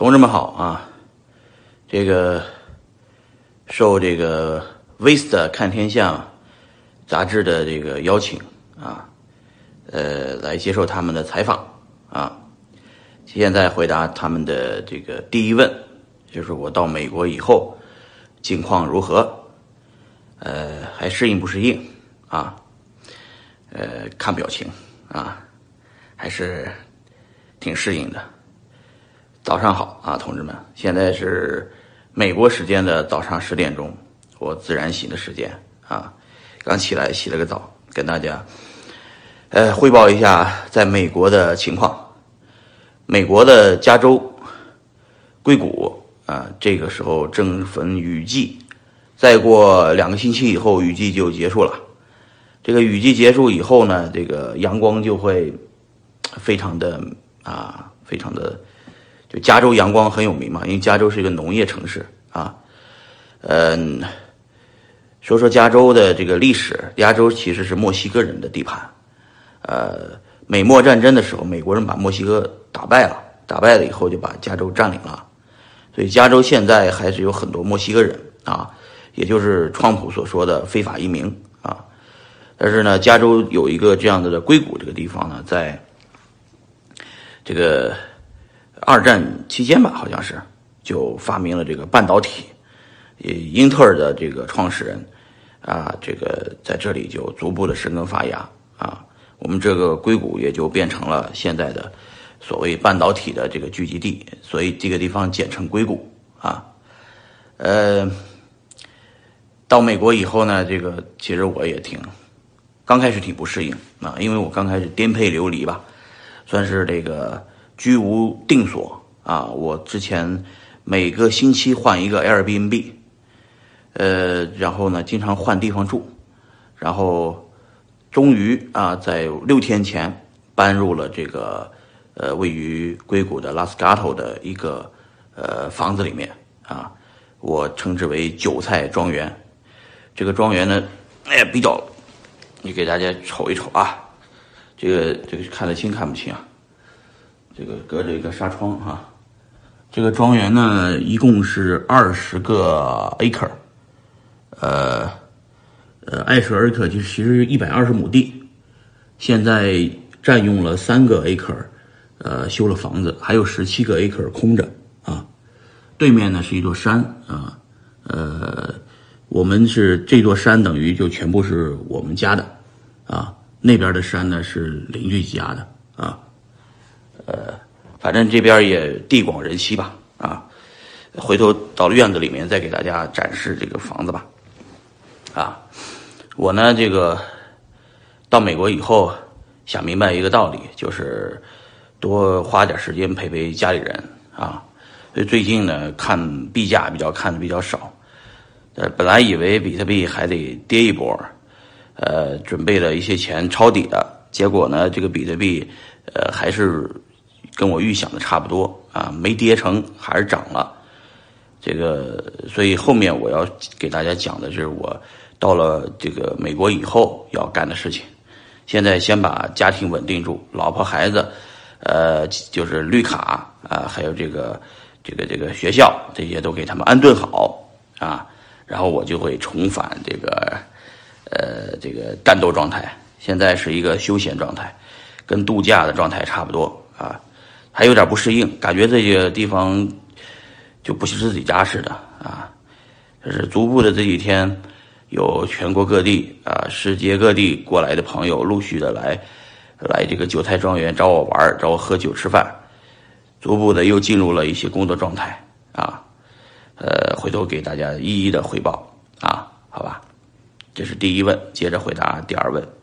同志们好啊！这个受这个《Vista 看天下》杂志的这个邀请啊，呃，来接受他们的采访啊。现在回答他们的这个第一问，就是我到美国以后境况如何？呃，还适应不适应啊？呃，看表情啊，还是挺适应的。早上好啊，同志们！现在是美国时间的早上十点钟，我自然醒的时间啊，刚起来洗了个澡，跟大家呃汇报一下在美国的情况。美国的加州硅谷啊，这个时候正逢雨季，再过两个星期以后，雨季就结束了。这个雨季结束以后呢，这个阳光就会非常的啊，非常的，就加州阳光很有名嘛，因为加州是一个农业城市啊。嗯，说说加州的这个历史，加州其实是墨西哥人的地盘，呃。美墨战争的时候，美国人把墨西哥打败了，打败了以后就把加州占领了，所以加州现在还是有很多墨西哥人啊，也就是川普所说的非法移民啊。但是呢，加州有一个这样子的硅谷这个地方呢，在这个二战期间吧，好像是就发明了这个半导体，呃英特尔的这个创始人啊，这个在这里就逐步的生根发芽啊。我们这个硅谷也就变成了现在的所谓半导体的这个聚集地，所以这个地方简称硅谷啊。呃，到美国以后呢，这个其实我也挺刚开始挺不适应啊，因为我刚开始颠沛流离吧，算是这个居无定所啊。我之前每个星期换一个 Airbnb，呃，然后呢经常换地方住，然后。终于啊，在六天前搬入了这个呃位于硅谷的拉斯加托的一个呃房子里面啊，我称之为韭菜庄园。这个庄园呢，哎比较，你给大家瞅一瞅啊，这个这个看得清看不清啊？这个隔着一个纱窗哈。这个庄园呢，一共是二十个 acre，呃。呃，艾舍尔克就其实一百二十亩地，现在占用了三个 acre，呃，修了房子，还有十七个 acre 空着啊。对面呢是一座山啊，呃，我们是这座山等于就全部是我们家的啊，那边的山呢是邻居家的，呃，反正这边也地广人稀吧啊。回头到了院子里面再给大家展示这个房子吧。啊，我呢，这个到美国以后想明白一个道理，就是多花点时间陪陪家里人啊。所以最近呢，看币价比较看的比较少。呃，本来以为比特币还得跌一波，呃，准备了一些钱抄底的，结果呢，这个比特币呃还是跟我预想的差不多啊，没跌成，还是涨了。这个，所以后面我要给大家讲的就是我到了这个美国以后要干的事情。现在先把家庭稳定住，老婆孩子，呃，就是绿卡啊，还有这个这个这个学校这些都给他们安顿好啊，然后我就会重返这个呃这个战斗状态。现在是一个休闲状态，跟度假的状态差不多啊，还有点不适应，感觉这些地方。就不是自己家似的啊，就是逐步的这几天，有全国各地啊、世界各地过来的朋友陆续的来，来这个韭菜庄园找我玩找我喝酒吃饭，逐步的又进入了一些工作状态啊，呃，回头给大家一一的汇报啊，好吧，这是第一问，接着回答第二问。